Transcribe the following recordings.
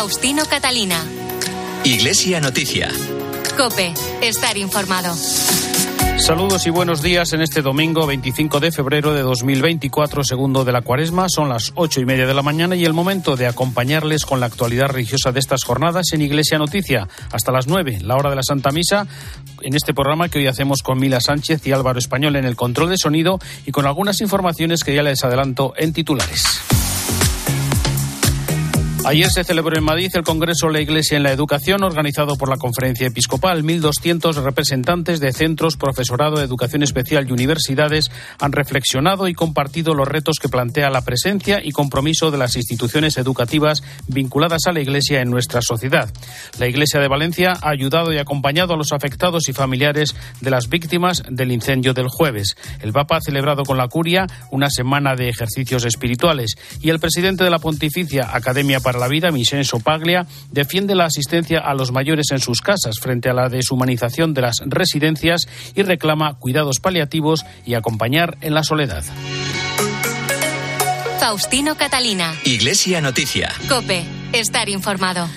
Faustino Catalina. Iglesia Noticia. Cope, estar informado. Saludos y buenos días en este domingo 25 de febrero de 2024, segundo de la cuaresma. Son las ocho y media de la mañana y el momento de acompañarles con la actualidad religiosa de estas jornadas en Iglesia Noticia. Hasta las nueve, la hora de la Santa Misa, en este programa que hoy hacemos con Mila Sánchez y Álvaro Español en el control de sonido y con algunas informaciones que ya les adelanto en titulares. Ayer se celebró en Madrid el Congreso La Iglesia en la Educación, organizado por la Conferencia Episcopal. 1.200 representantes de centros, profesorado, educación especial y universidades han reflexionado y compartido los retos que plantea la presencia y compromiso de las instituciones educativas vinculadas a la Iglesia en nuestra sociedad. La Iglesia de Valencia ha ayudado y acompañado a los afectados y familiares de las víctimas del incendio del jueves. El Papa ha celebrado con la curia una semana de ejercicios espirituales y el presidente de la Pontificia Academia para la Vida, Vincenzo Paglia, defiende la asistencia a los mayores en sus casas frente a la deshumanización de las residencias y reclama cuidados paliativos y acompañar en la soledad. Faustino Catalina. Iglesia Noticia. Cope, estar informado.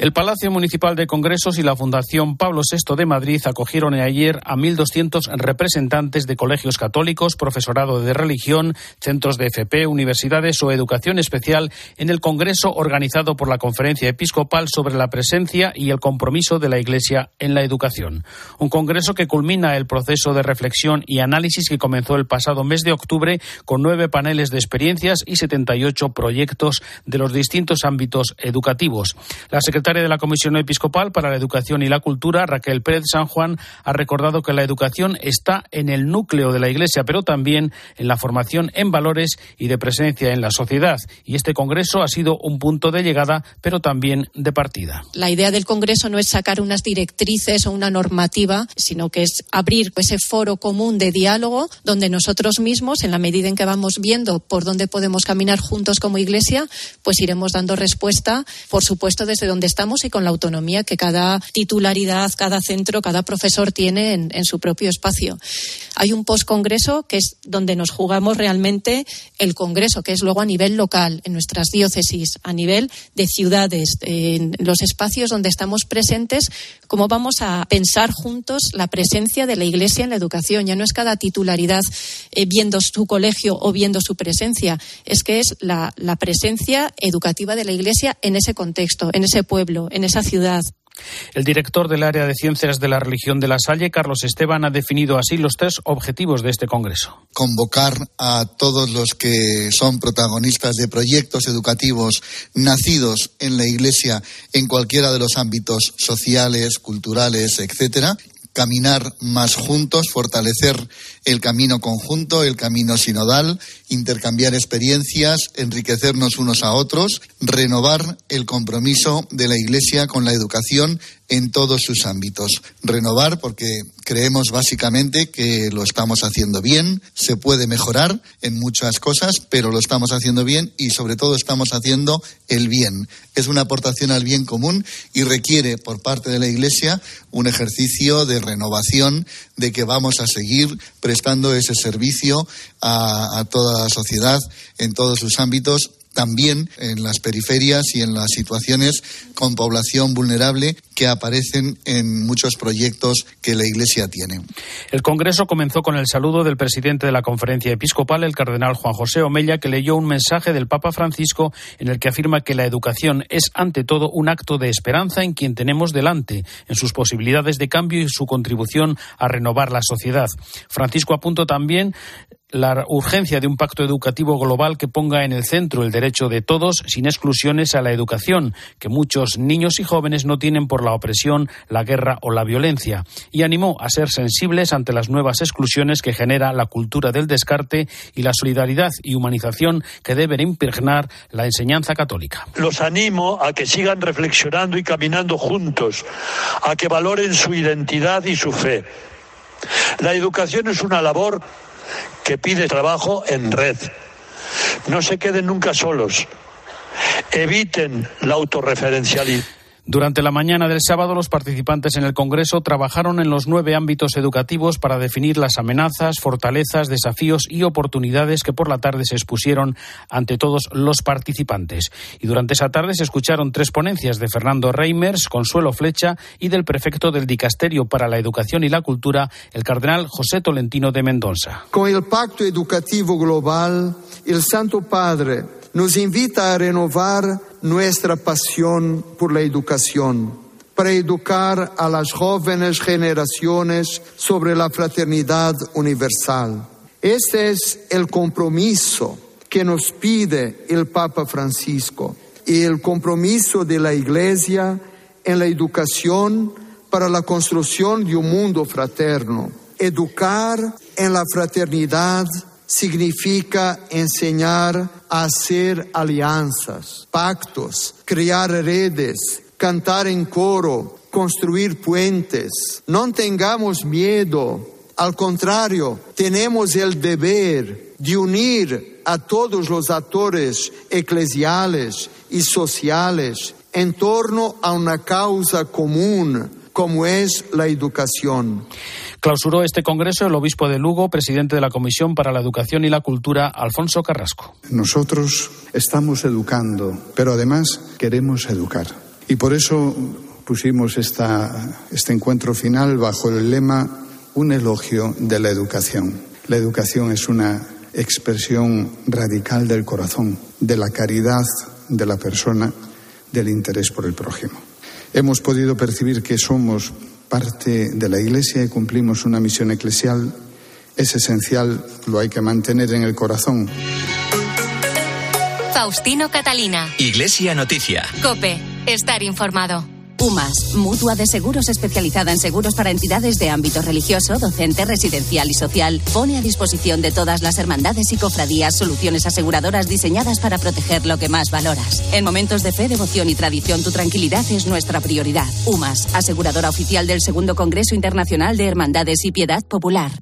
El Palacio Municipal de Congresos y la Fundación Pablo VI de Madrid acogieron ayer a 1.200 representantes de colegios católicos, profesorado de religión, centros de FP, universidades o educación especial en el Congreso organizado por la Conferencia Episcopal sobre la presencia y el compromiso de la Iglesia en la educación. Un congreso que culmina el proceso de reflexión y análisis que comenzó el pasado mes de octubre con nueve paneles de experiencias y 78 proyectos de los distintos ámbitos educativos. La de la Comisión Episcopal para la Educación y la Cultura, Raquel Pérez San Juan, ha recordado que la educación está en el núcleo de la Iglesia, pero también en la formación en valores y de presencia en la sociedad. Y este Congreso ha sido un punto de llegada, pero también de partida. La idea del Congreso no es sacar unas directrices o una normativa, sino que es abrir ese foro común de diálogo donde nosotros mismos, en la medida en que vamos viendo por dónde podemos caminar juntos como Iglesia, pues iremos dando respuesta, por supuesto, desde donde está y con la autonomía que cada titularidad, cada centro, cada profesor tiene en, su propio espacio. Hay un postcongreso que es donde nos jugamos realmente el congreso, que es luego a nivel local, en nuestras diócesis, a nivel de ciudades, en los espacios donde estamos presentes, cómo vamos a pensar juntos la presencia de la Iglesia en la educación. Ya no es cada titularidad eh, viendo su colegio o viendo su presencia, es que es la presencia educativa de la Iglesia en ese contexto, en ese pueblo en esa ciudad. El director del área de ciencias de la religión de la Salle, Carlos Esteban, ha definido así los tres objetivos de este Congreso. Convocar a todos los que son protagonistas de proyectos educativos nacidos en la Iglesia en cualquiera de los ámbitos sociales, culturales, etcétera, caminar más juntos, fortalecer el camino conjunto, el camino sinodal, intercambiar experiencias, enriquecernos unos a otros, renovar el compromiso de la Iglesia con la educación en todos sus ámbitos. Renovar porque creemos básicamente que lo estamos haciendo bien, se puede mejorar en muchas cosas, pero lo estamos haciendo bien y sobre todo estamos haciendo el bien. Es una aportación al bien común y requiere por parte de la Iglesia un ejercicio de renovación de que vamos a seguir prestando ese servicio a, a toda la sociedad en todos sus ámbitos también en las periferias y en las situaciones con población vulnerable que aparecen en muchos proyectos que la Iglesia tiene. El Congreso comenzó con el saludo del presidente de la Conferencia Episcopal, el cardenal Juan José Omella, que leyó un mensaje del Papa Francisco en el que afirma que la educación es ante todo un acto de esperanza en quien tenemos delante, en sus posibilidades de cambio y su contribución a renovar la sociedad. Francisco apuntó también la urgencia de un pacto educativo global que ponga en el centro el derecho de todos, sin exclusiones, a la educación, que muchos niños y jóvenes no tienen por la opresión, la guerra o la violencia, y animó a ser sensibles ante las nuevas exclusiones que genera la cultura del descarte y la solidaridad y humanización que deben impregnar la enseñanza católica. Los animo a que sigan reflexionando y caminando juntos, a que valoren su identidad y su fe. La educación es una labor que pide trabajo en red. No se queden nunca solos. Eviten la autorreferencialidad Durante la mañana del sábado, los participantes en el Congreso trabajaron en los nueve ámbitos educativos para definir las amenazas, fortalezas, desafíos y oportunidades que por la tarde se expusieron ante todos los participantes. Y durante esa tarde se escucharon tres ponencias de Fernando Reimers, Consuelo Flecha y del prefecto del Dicasterio para la Educación y la Cultura, el cardenal José Tolentino de Mendoza. Con el Pacto Educativo Global, el Santo Padre nos invita a renovar nuestra pasión por la educación, para educar a las jóvenes generaciones sobre la fraternidad universal. Este es el compromiso que nos pide el Papa Francisco y el compromiso de la Iglesia en la educación para la construcción de un mundo fraterno. Educar en la fraternidad significa enseñar hacer alianzas, pactos, crear redes, cantar en coro, construir puentes. No tengamos miedo, al contrario, tenemos el deber de unir a todos los actores eclesiales y sociales en torno a una causa común como es la educación. Clausuró este congreso el obispo de Lugo, presidente de la Comisión para la Educación y la Cultura, Alfonso Carrasco. Nosotros estamos educando, pero además queremos educar. Y por eso pusimos esta, este encuentro final bajo el lema Un elogio de la educación. La educación es una expresión radical del corazón, de la caridad de la persona, del interés por el prójimo. Hemos podido percibir que somos parte de la Iglesia y cumplimos una misión eclesial, es esencial, lo hay que mantener en el corazón. Faustino Catalina. Iglesia Noticia. Cope. Estar informado. UMAS, mutua de seguros especializada en seguros para entidades de ámbito religioso, docente, residencial y social, pone a disposición de todas las hermandades y cofradías soluciones aseguradoras diseñadas para proteger lo que más valoras. En momentos de fe, devoción y tradición, tu tranquilidad es nuestra prioridad. UMAS, aseguradora oficial del Segundo Congreso Internacional de Hermandades y Piedad Popular.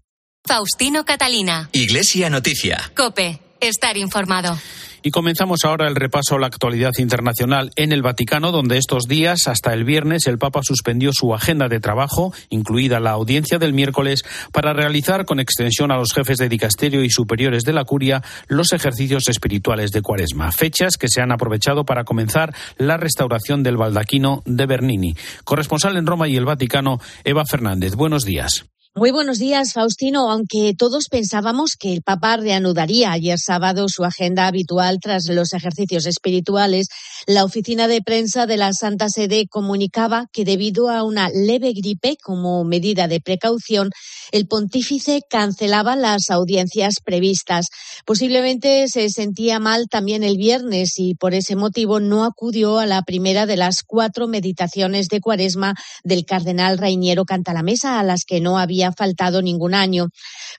Faustino Catalina. Iglesia Noticia. Cope. Estar informado. Y comenzamos ahora el repaso a la actualidad internacional en el Vaticano, donde estos días, hasta el viernes, el Papa suspendió su agenda de trabajo, incluida la audiencia del miércoles, para realizar con extensión a los jefes de dicasterio y superiores de la curia los ejercicios espirituales de Cuaresma, fechas que se han aprovechado para comenzar la restauración del baldaquino de Bernini. Corresponsal en Roma y el Vaticano, Eva Fernández. Buenos días. Muy buenos días, Faustino. Aunque todos pensábamos que el Papa reanudaría ayer sábado su agenda habitual tras los ejercicios espirituales, la oficina de prensa de la Santa Sede comunicaba que debido a una leve gripe como medida de precaución, el pontífice cancelaba las audiencias previstas. Posiblemente se sentía mal también el viernes y por ese motivo no acudió a la primera de las cuatro meditaciones de cuaresma del cardenal Reiniero Cantalamesa, a las que no había faltado ningún año.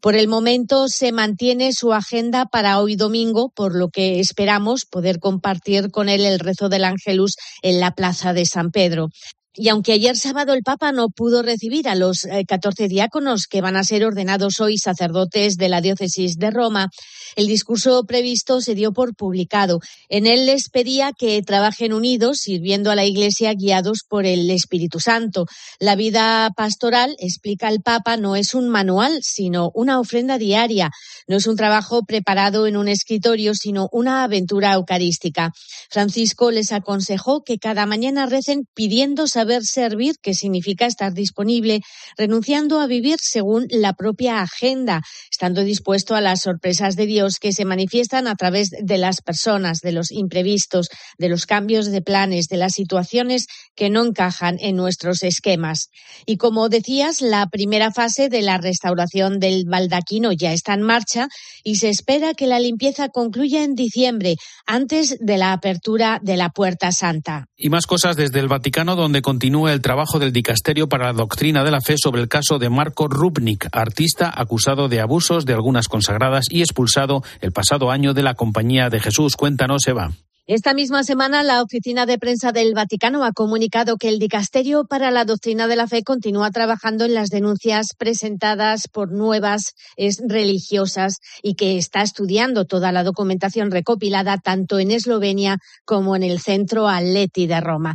Por el momento se mantiene su agenda para hoy domingo, por lo que esperamos poder compartir con él el rezo del Ángelus en la Plaza de San Pedro. Y aunque ayer sábado el Papa no pudo recibir a los eh, catorce diáconos que van a ser ordenados hoy sacerdotes de la diócesis de Roma, el discurso previsto se dio por publicado. En él les pedía que trabajen unidos, sirviendo a la Iglesia guiados por el Espíritu Santo. La vida pastoral, explica el Papa, no es un manual, sino una ofrenda diaria. No es un trabajo preparado en un escritorio, sino una aventura eucarística. Francisco les aconsejó que cada mañana recen pidiendo saber servir, que significa estar disponible, renunciando a vivir según la propia agenda, estando dispuesto a las sorpresas de Dios que se manifiestan a través de las personas, de los imprevistos, de los cambios de planes, de las situaciones que no encajan en nuestros esquemas. Y como decías, la primera fase de la restauración del baldaquino ya está en marcha y se espera que la limpieza concluya en diciembre, antes de la apertura de la Puerta Santa. Y más cosas desde el Vaticano, donde continúa el trabajo del Dicasterio para la Doctrina de la Fe sobre el caso de Marco Rubnik, artista acusado de abusos de algunas consagradas y expulsado el pasado año de la Compañía de Jesús. Cuéntanos, Eva. Esta misma semana, la Oficina de Prensa del Vaticano ha comunicado que el Dicasterio para la Doctrina de la Fe continúa trabajando en las denuncias presentadas por nuevas religiosas y que está estudiando toda la documentación recopilada tanto en Eslovenia como en el Centro Atleti de Roma.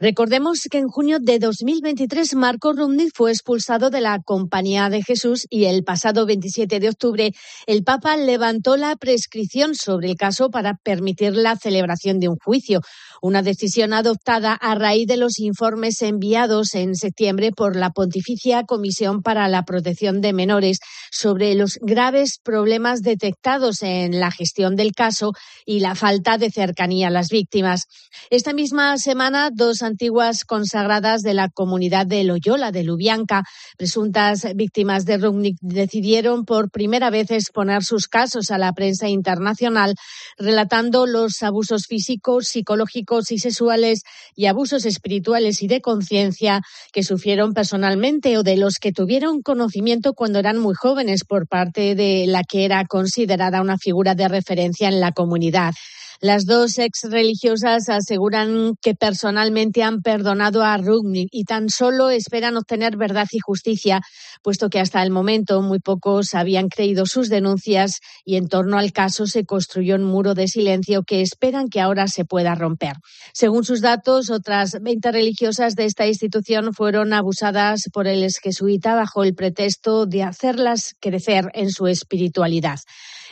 Recordemos que en junio de 2023 Marco Rumnitz fue expulsado de la Compañía de Jesús y el pasado 27 de octubre el Papa levantó la prescripción sobre el caso para permitir la celebración de un juicio, una decisión adoptada a raíz de los informes enviados en septiembre por la Pontificia Comisión para la Protección de Menores sobre los graves problemas detectados en la gestión del caso y la falta de cercanía a las víctimas. Esta misma semana, dos antiguas consagradas de la comunidad de Loyola de Lubianca, presuntas víctimas de Rugnick, decidieron por primera vez exponer sus casos a la prensa internacional, relatando los abusos físicos, psicológicos y sexuales y abusos espirituales y de conciencia que sufrieron personalmente o de los que tuvieron conocimiento cuando eran muy jóvenes por parte de la que era considerada una figura de referencia en la comunidad. Las dos ex religiosas aseguran que personalmente han perdonado a Rugnick y tan solo esperan obtener verdad y justicia, puesto que hasta el momento muy pocos habían creído sus denuncias y en torno al caso se construyó un muro de silencio que esperan que ahora se pueda romper. Según sus datos, otras 20 religiosas de esta institución fueron abusadas por el ex jesuita bajo el pretexto de hacerlas crecer en su espiritualidad.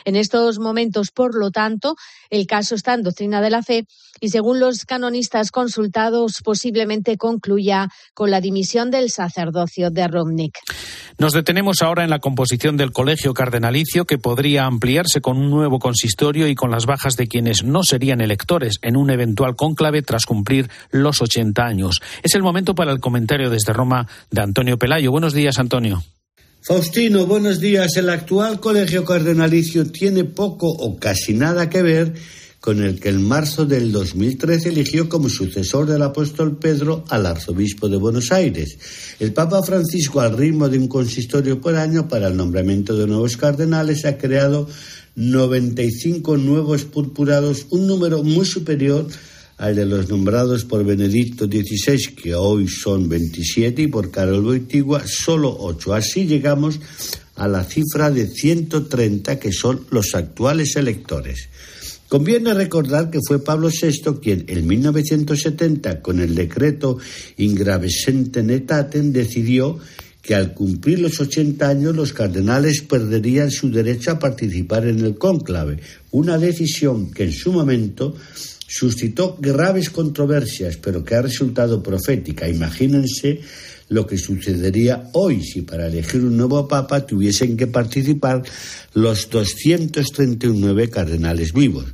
En estos momentos, por lo tanto, el caso está en doctrina de la fe y, según los canonistas consultados, posiblemente concluya con la dimisión del sacerdocio de Romnick. Nos detenemos ahora en la composición del colegio cardenalicio que podría ampliarse con un nuevo consistorio y con las bajas de quienes no serían electores en un eventual cónclave tras cumplir los 80 años. Es el momento para el comentario desde Roma de Antonio Pelayo. Buenos días, Antonio. Faustino, buenos días. El actual colegio cardenalicio tiene poco o casi nada que ver con el que en marzo del 2013 eligió como sucesor del apóstol Pedro al arzobispo de Buenos Aires. El Papa Francisco, al ritmo de un consistorio por año para el nombramiento de nuevos cardenales, ha creado 95 nuevos purpurados, un número muy superior al de los nombrados por Benedicto XVI, que hoy son 27, y por Carol Boitigua, solo 8. Así llegamos a la cifra de 130 que son los actuales electores. Conviene recordar que fue Pablo VI quien en 1970, con el decreto Ingravesente Netaten, decidió que al cumplir los 80 años los cardenales perderían su derecho a participar en el cónclave, una decisión que en su momento suscitó graves controversias, pero que ha resultado profética. Imagínense lo que sucedería hoy si para elegir un nuevo papa tuviesen que participar los 239 cardenales vivos.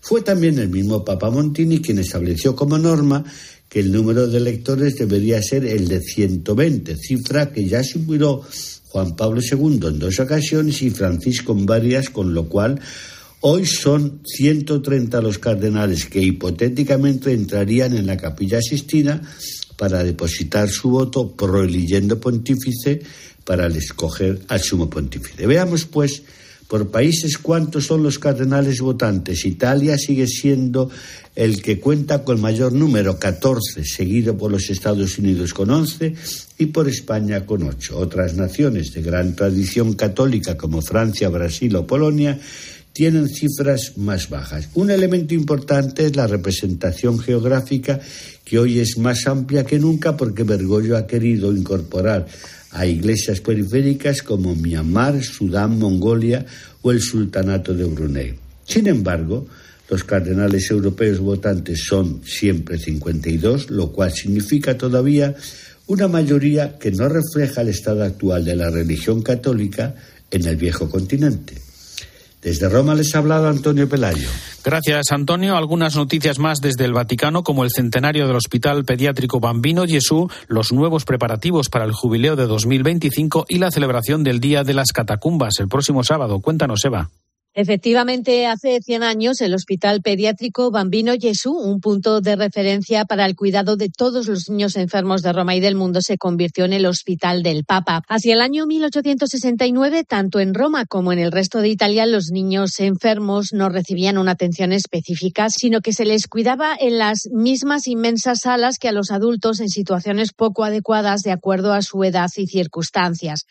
Fue también el mismo Papa Montini quien estableció como norma que el número de electores debería ser el de 120, cifra que ya superó Juan Pablo II en dos ocasiones y Francisco en varias, con lo cual Hoy son 130 los cardenales que hipotéticamente entrarían en la capilla asistida para depositar su voto pro el pontífice para escoger al sumo pontífice. Veamos, pues, por países cuántos son los cardenales votantes. Italia sigue siendo el que cuenta con mayor número, 14, seguido por los Estados Unidos con 11 y por España con 8. Otras naciones de gran tradición católica como Francia, Brasil o Polonia tienen cifras más bajas. Un elemento importante es la representación geográfica, que hoy es más amplia que nunca porque Bergoglio ha querido incorporar a iglesias periféricas como Myanmar, Sudán, Mongolia o el Sultanato de Brunei. Sin embargo, los cardenales europeos votantes son siempre 52, lo cual significa todavía una mayoría que no refleja el estado actual de la religión católica en el viejo continente. Desde Roma les ha hablado Antonio Pelayo. Gracias, Antonio. Algunas noticias más desde el Vaticano, como el centenario del Hospital Pediátrico Bambino Gesù, los nuevos preparativos para el jubileo de 2025 y la celebración del Día de las Catacumbas el próximo sábado. Cuéntanos, Eva. Efectivamente, hace 100 años el Hospital Pediátrico Bambino Gesù, un punto de referencia para el cuidado de todos los niños enfermos de Roma y del mundo, se convirtió en el Hospital del Papa. Hacia el año 1869, tanto en Roma como en el resto de Italia, los niños enfermos no recibían una atención específica, sino que se les cuidaba en las mismas inmensas salas que a los adultos en situaciones poco adecuadas de acuerdo a su edad y circunstancias.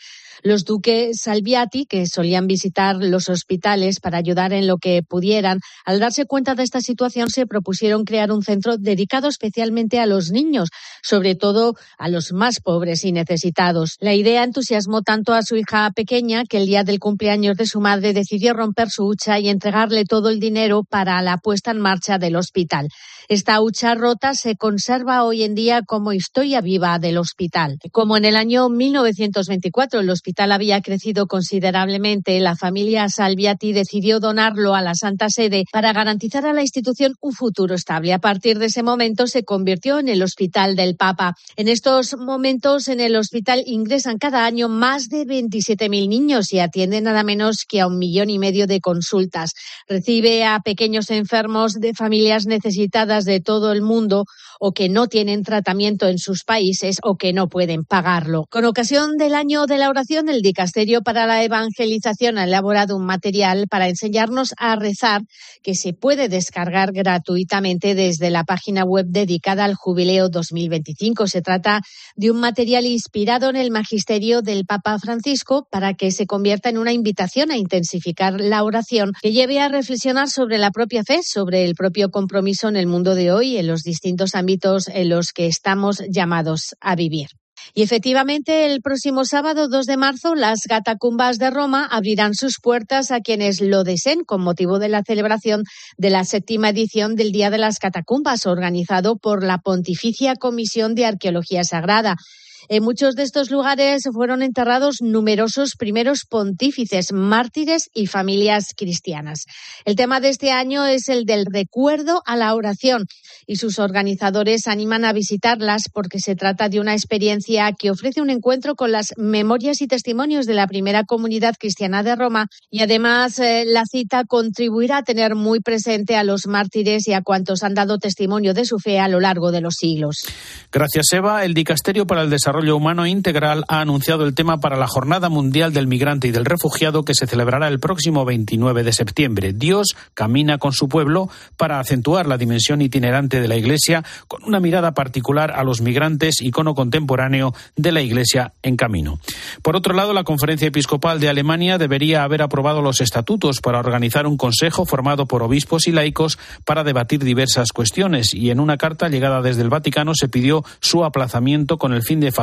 Los duques Salviati, que solían visitar los hospitales para ayudar en lo que pudieran, al darse cuenta de esta situación se propusieron crear un centro dedicado especialmente a los niños, sobre todo a los más pobres y necesitados. La idea entusiasmó tanto a su hija pequeña que el día del cumpleaños de su madre decidió romper su hucha y entregarle todo el dinero para la puesta en marcha del hospital. Esta hucha rota se conserva hoy en día como historia viva del hospital. Como en el año 1924 el hospital había crecido considerablemente, la familia Salviati decidió donarlo a la Santa Sede para garantizar a la institución un futuro estable. A partir de ese momento se convirtió en el Hospital del Papa. En estos momentos en el hospital ingresan cada año más de 27.000 niños y atienden nada menos que a un millón y medio de consultas. Recibe a pequeños enfermos de familias necesitadas de todo el mundo o que no tienen tratamiento en sus países o que no pueden pagarlo. Con ocasión del año de la oración, el Dicasterio para la Evangelización ha elaborado un material para enseñarnos a rezar que se puede descargar gratuitamente desde la página web dedicada al Jubileo 2025. Se trata de un material inspirado en el magisterio del Papa Francisco para que se convierta en una invitación a intensificar la oración que lleve a reflexionar sobre la propia fe, sobre el propio compromiso en el mundo de hoy en los distintos ámbitos en los que estamos llamados a vivir. Y efectivamente, el próximo sábado 2 de marzo, las Gatacumbas de Roma abrirán sus puertas a quienes lo deseen con motivo de la celebración de la séptima edición del Día de las Catacumbas, organizado por la Pontificia Comisión de Arqueología Sagrada. En muchos de estos lugares fueron enterrados numerosos primeros pontífices, mártires y familias cristianas. El tema de este año es el del recuerdo a la oración y sus organizadores animan a visitarlas porque se trata de una experiencia que ofrece un encuentro con las memorias y testimonios de la primera comunidad cristiana de Roma y además eh, la cita contribuirá a tener muy presente a los mártires y a cuantos han dado testimonio de su fe a lo largo de los siglos. Gracias, Eva. El Dicasterio para el Desarrollo Desarrollo Humano Integral ha anunciado el tema para la Jornada Mundial del Migrante y del Refugiado que se celebrará el próximo 29 de septiembre. Dios camina con su pueblo para acentuar la dimensión itinerante de la Iglesia con una mirada particular a los migrantes, icono contemporáneo de la Iglesia en camino. Por otro lado, la Conferencia Episcopal de Alemania debería haber aprobado los estatutos para organizar un consejo formado por obispos y laicos para debatir diversas cuestiones y en una carta llegada desde el Vaticano se pidió su aplazamiento con el fin de facilitar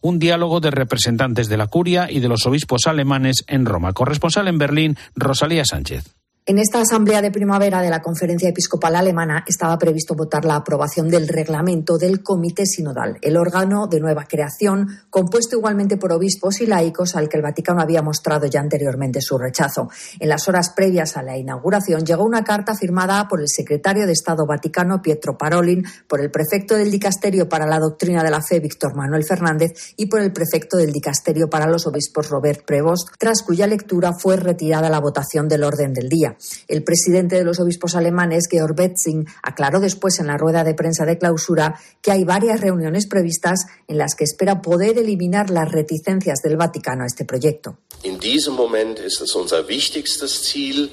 un diálogo de representantes de la curia y de los obispos alemanes en Roma. Corresponsal en Berlín, Rosalía Sánchez. En esta asamblea de primavera de la Conferencia Episcopal Alemana estaba previsto votar la aprobación del reglamento del Comité Sinodal, el órgano de nueva creación compuesto igualmente por obispos y laicos al que el Vaticano había mostrado ya anteriormente su rechazo. En las horas previas a la inauguración llegó una carta firmada por el secretario de Estado Vaticano Pietro Parolin, por el prefecto del Dicasterio para la Doctrina de la Fe Víctor Manuel Fernández y por el prefecto del Dicasterio para los Obispos Robert Prevost, tras cuya lectura fue retirada la votación del orden del día. El presidente de los obispos alemanes, Georg Betzing, aclaró después en la rueda de prensa de clausura que hay varias reuniones previstas en las que espera poder eliminar las reticencias del Vaticano a este proyecto. En diesem Moment ist es Ziel,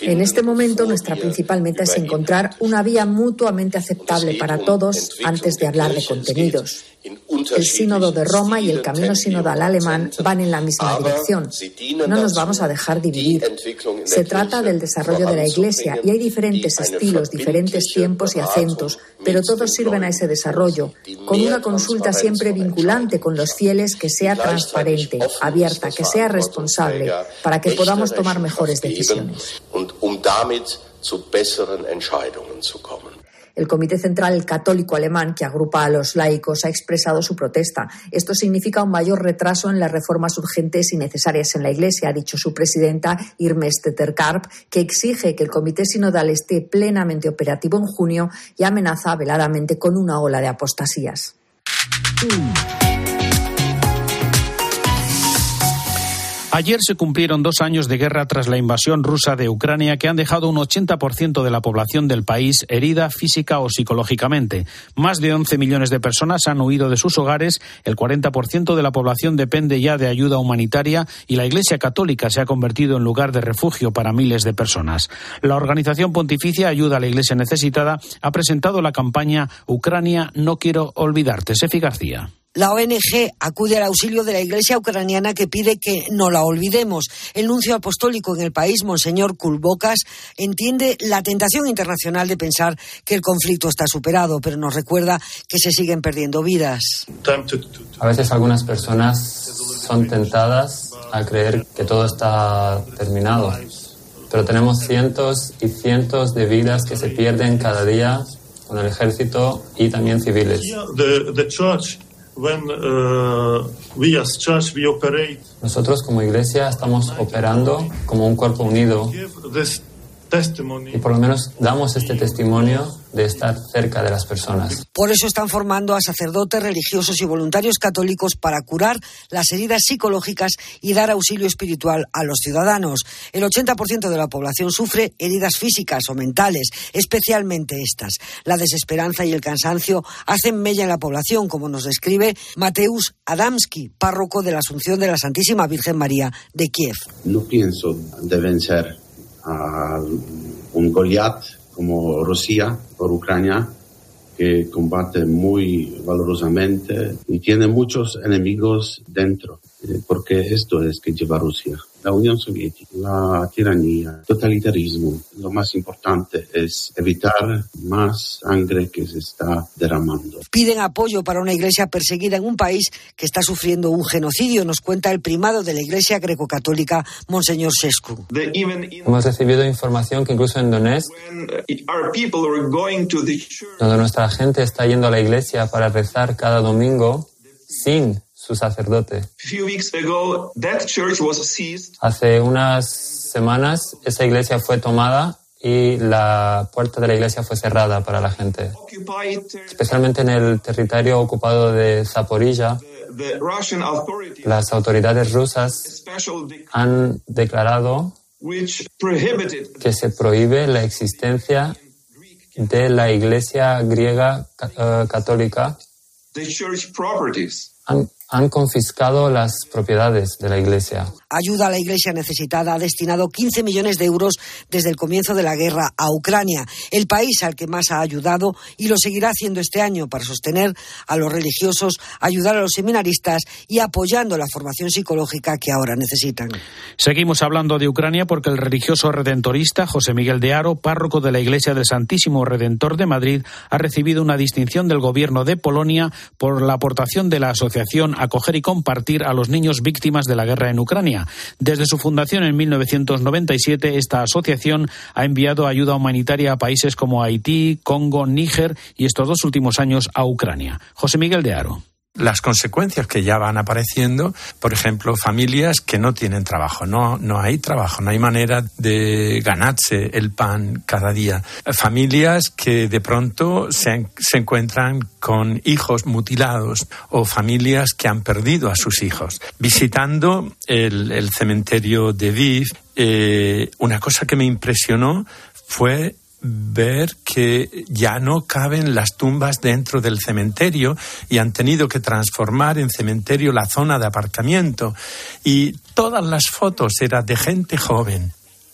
en este momento, nuestra principal meta es encontrar una vía mutuamente aceptable para todos antes de hablar de contenidos. El Sínodo de Roma y el Camino Sinodal alemán van en la misma dirección. No nos vamos a dejar dividir. Se trata del desarrollo de la Iglesia y hay diferentes estilos, diferentes tiempos y acentos, pero todos sirven a ese desarrollo, con una consulta siempre vinculante con los fieles que sea transparente, abierta, que sea responsable, para que podamos tomar mejores decisiones. El Comité Central Católico Alemán, que agrupa a los laicos, ha expresado su protesta. Esto significa un mayor retraso en las reformas urgentes y necesarias en la Iglesia, ha dicho su presidenta Irme Stetterkarp, que exige que el Comité Sinodal esté plenamente operativo en junio y amenaza veladamente con una ola de apostasías. Ayer se cumplieron dos años de guerra tras la invasión rusa de Ucrania que han dejado un 80% de la población del país herida física o psicológicamente. Más de 11 millones de personas han huido de sus hogares, el 40% de la población depende ya de ayuda humanitaria y la Iglesia Católica se ha convertido en lugar de refugio para miles de personas. La organización pontificia Ayuda a la Iglesia Necesitada ha presentado la campaña Ucrania No quiero olvidarte. Sefi García. La ONG acude al auxilio de la Iglesia ucraniana que pide que no la olvidemos. El nuncio apostólico en el país, Monseñor Kulbokas, entiende la tentación internacional de pensar que el conflicto está superado, pero nos recuerda que se siguen perdiendo vidas. A veces algunas personas son tentadas a creer que todo está terminado, pero tenemos cientos y cientos de vidas que se pierden cada día con el ejército y también civiles. Uh, Nosotros como iglesia estamos operando como un cuerpo unido y por lo menos damos este testimonio de estar cerca de las personas. Por eso están formando a sacerdotes, religiosos y voluntarios católicos para curar las heridas psicológicas y dar auxilio espiritual a los ciudadanos. El 80% de la población sufre heridas físicas o mentales, especialmente estas. La desesperanza y el cansancio hacen mella en la población, como nos describe Mateusz Adamski, párroco de la Asunción de la Santísima Virgen María de Kiev. No pienso de vencer a un Goliat como Rusia por Ucrania, que combate muy valorosamente y tiene muchos enemigos dentro, eh, porque esto es que lleva Rusia la Unión Soviética, la tiranía, el totalitarismo. Lo más importante es evitar más sangre que se está derramando. Piden apoyo para una iglesia perseguida en un país que está sufriendo un genocidio, nos cuenta el primado de la iglesia greco-católica, Monseñor Sescu. Hemos recibido información que incluso en Donetsk, donde nuestra gente está yendo a la iglesia para rezar cada domingo sin su sacerdote. Hace unas semanas esa iglesia fue tomada y la puerta de la iglesia fue cerrada para la gente. Especialmente en el territorio ocupado de Zaporilla, las autoridades rusas han declarado que se prohíbe la existencia de la iglesia griega eh, católica han confiscado las propiedades de la iglesia. Ayuda a la iglesia necesitada ha destinado 15 millones de euros desde el comienzo de la guerra a Ucrania, el país al que más ha ayudado y lo seguirá haciendo este año para sostener a los religiosos, ayudar a los seminaristas y apoyando la formación psicológica que ahora necesitan. Seguimos hablando de Ucrania porque el religioso redentorista José Miguel de Aro, párroco de la Iglesia del Santísimo Redentor de Madrid, ha recibido una distinción del gobierno de Polonia por la aportación de la asociación acoger y compartir a los niños víctimas de la guerra en Ucrania. Desde su fundación en 1997, esta asociación ha enviado ayuda humanitaria a países como Haití, Congo, Níger y estos dos últimos años a Ucrania. José Miguel de Aro las consecuencias que ya van apareciendo, por ejemplo, familias que no tienen trabajo, no, no hay trabajo, no hay manera de ganarse el pan cada día, familias que de pronto se, se encuentran con hijos mutilados o familias que han perdido a sus hijos. Visitando el, el cementerio de Viv, eh, una cosa que me impresionó fue ver que ya no caben las tumbas dentro del cementerio y han tenido que transformar en cementerio la zona de aparcamiento. Y todas las fotos eran de gente joven.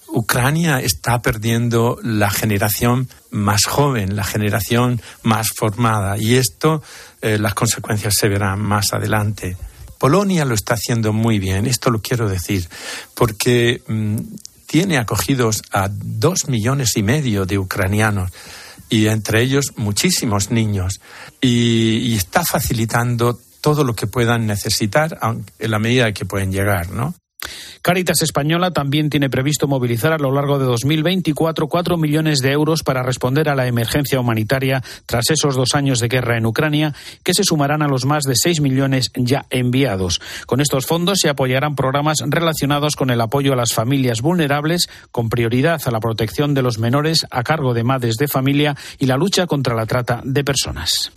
Ucrania está perdiendo la generación más joven, la generación más formada, y esto, eh, las consecuencias se verán más adelante. Polonia lo está haciendo muy bien, esto lo quiero decir, porque mm, tiene acogidos a dos millones y medio de ucranianos y entre ellos muchísimos niños y, está facilitando todo lo que puedan necesitar en la medida que pueden llegar, ¿no? Caritas Española también tiene previsto movilizar a lo largo de 2024 cuatro millones de euros para responder a la emergencia humanitaria tras esos dos años de guerra en Ucrania, que se sumarán a los más de seis millones ya enviados. Con estos fondos se apoyarán programas relacionados con el apoyo a las familias vulnerables, con prioridad a la protección de los menores a cargo de madres de familia y la lucha contra la trata de personas.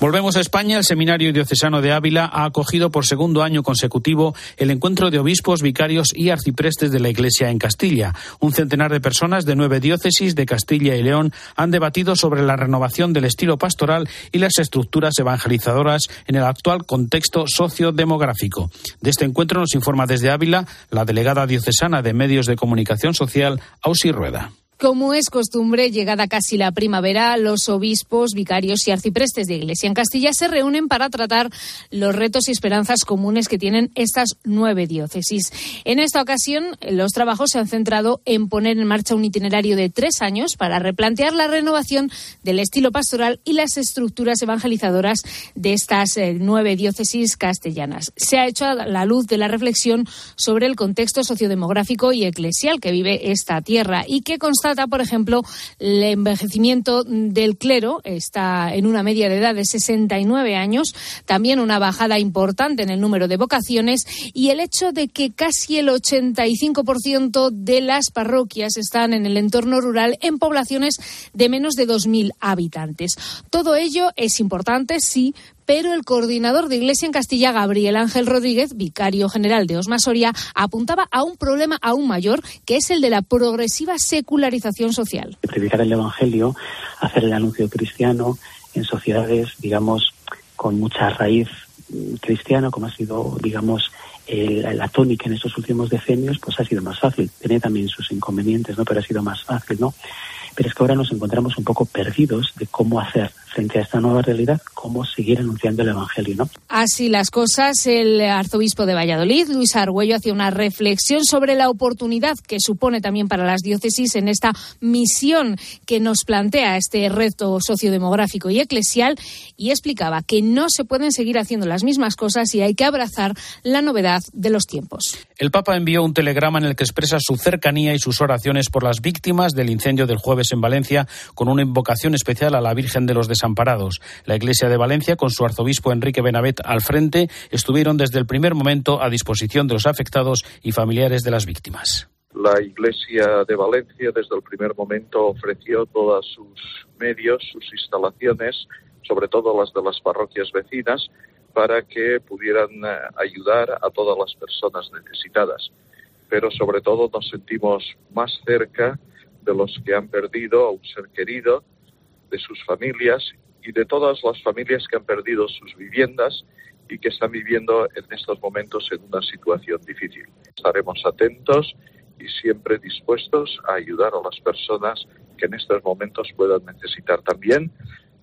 Volvemos a España. El Seminario Diocesano de Ávila ha acogido por segundo año consecutivo el encuentro de obispos, vicarios y arciprestes de la Iglesia en Castilla. Un centenar de personas de nueve diócesis de Castilla y León han debatido sobre la renovación del estilo pastoral y las estructuras evangelizadoras en el actual contexto sociodemográfico. De este encuentro nos informa desde Ávila la delegada diocesana de Medios de Comunicación Social, Ausi Rueda. Como es costumbre, llegada casi la primavera, los obispos, vicarios y arciprestes de Iglesia en Castilla se reúnen para tratar los retos y esperanzas comunes que tienen estas nueve diócesis. En esta ocasión, los trabajos se han centrado en poner en marcha un itinerario de tres años para replantear la renovación del estilo pastoral y las estructuras evangelizadoras de estas eh, nueve diócesis castellanas. Se ha hecho a la luz de la reflexión sobre el contexto sociodemográfico y eclesial que vive esta tierra y que consta por ejemplo, el envejecimiento del clero, está en una media de edad de 69 años, también una bajada importante en el número de vocaciones. Y el hecho de que casi el 85% de las parroquias están en el entorno rural en poblaciones de menos de 2.000 habitantes. Todo ello es importante, sí, pero el coordinador de Iglesia en Castilla, Gabriel Ángel Rodríguez, vicario general de Osma Soria, apuntaba a un problema aún mayor, que es el de la progresiva secularización social. Predicar el Evangelio, hacer el anuncio cristiano en sociedades, digamos, con mucha raíz mm, cristiana, como ha sido, digamos, la tónica en estos últimos decenios, pues ha sido más fácil. Tiene también sus inconvenientes, ¿no? Pero ha sido más fácil, ¿no? Pero es que ahora nos encontramos un poco perdidos de cómo hacer frente a esta nueva realidad, cómo seguir anunciando el Evangelio. ¿no? Así las cosas, el arzobispo de Valladolid, Luis Argüello, hacía una reflexión sobre la oportunidad que supone también para las diócesis en esta misión que nos plantea este reto sociodemográfico y eclesial y explicaba que no se pueden seguir haciendo las mismas cosas y hay que abrazar la novedad de los tiempos. El Papa envió un telegrama en el que expresa su cercanía y sus oraciones por las víctimas del incendio del jueves en Valencia con una invocación especial a la Virgen de los Desamparados amparados. La Iglesia de Valencia, con su arzobispo Enrique Benavet al frente, estuvieron desde el primer momento a disposición de los afectados y familiares de las víctimas. La Iglesia de Valencia desde el primer momento ofreció todos sus medios, sus instalaciones, sobre todo las de las parroquias vecinas, para que pudieran eh, ayudar a todas las personas necesitadas. Pero sobre todo nos sentimos más cerca de los que han perdido a un ser querido, de sus familias y de todas las familias que han perdido sus viviendas y que están viviendo en estos momentos en una situación difícil. Estaremos atentos y siempre dispuestos a ayudar a las personas que en estos momentos puedan necesitar también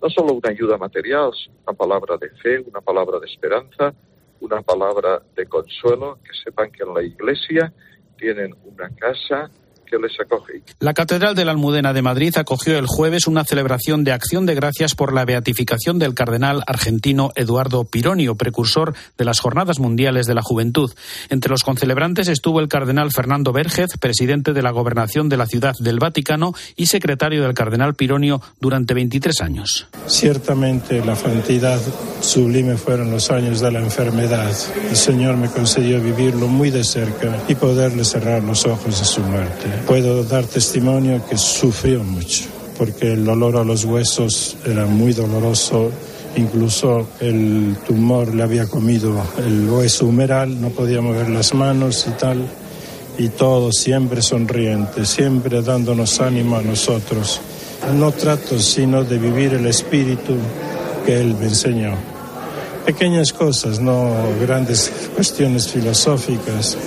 no solo una ayuda material, una palabra de fe, una palabra de esperanza, una palabra de consuelo, que sepan que en la iglesia tienen una casa, les acoge. La Catedral de la Almudena de Madrid acogió el jueves una celebración de acción de gracias por la beatificación del cardenal argentino Eduardo Pironio, precursor de las Jornadas Mundiales de la Juventud. Entre los concelebrantes estuvo el cardenal Fernando Vergez, presidente de la gobernación de la Ciudad del Vaticano y secretario del cardenal Pironio durante 23 años. Ciertamente la santidad sublime fueron los años de la enfermedad. El Señor me concedió vivirlo muy de cerca y poderle cerrar los ojos de su muerte puedo dar testimonio que sufrió mucho, porque el dolor a los huesos era muy doloroso. Incluso el tumor le había comido el hueso humeral, no podía mover las manos y tal. Y todo siempre sonriente, siempre dándonos ánimo a nosotros. No trato sino de vivir el espíritu que Él me enseñó. Pequeñas cosas, no grandes cuestiones filosóficas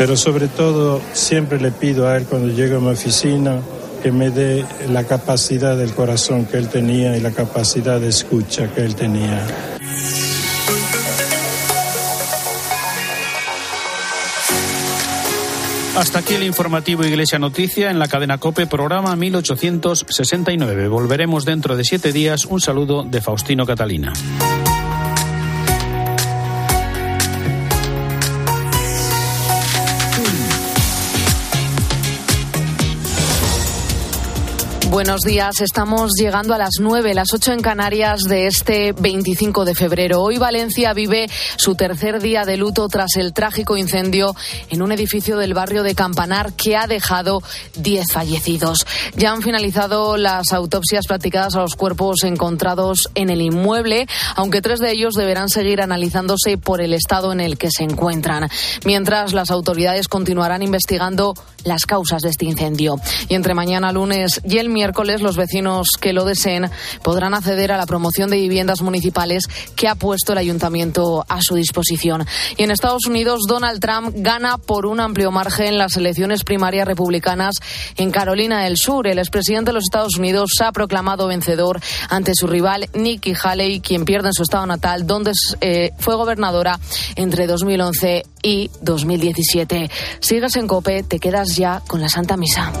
pero sobre todo siempre le pido a él cuando llego a mi oficina que me dé la capacidad del corazón que él tenía y la capacidad de escucha que él tenía. Hasta aquí el informativo Iglesia Noticia en la cadena Cope, programa 1869. Volveremos dentro de siete días. Un saludo de Faustino Catalina. Buenos días, estamos llegando a las 9, las 8 en Canarias de este 25 de febrero. Hoy Valencia vive su tercer día de luto tras el trágico incendio en un edificio del barrio de Campanar que ha dejado 10 fallecidos. Ya han finalizado las autopsias practicadas a los cuerpos encontrados en el inmueble, aunque tres de ellos deberán seguir analizándose por el estado en el que se encuentran. Mientras las autoridades continuarán investigando las causas de este incendio. Y entre mañana lunes y el miércoles los vecinos que lo deseen podrán acceder a la promoción de viviendas municipales que ha puesto el ayuntamiento a su disposición. Y en Estados Unidos, Donald Trump gana por un amplio margen las elecciones primarias republicanas en Carolina del Sur. El expresidente de los Estados Unidos se ha proclamado vencedor ante su rival Nikki Haley, quien pierde en su estado natal, donde eh, fue gobernadora entre 2011 y 2017. Sigues en COPE, te quedas ya con la Santa Misa.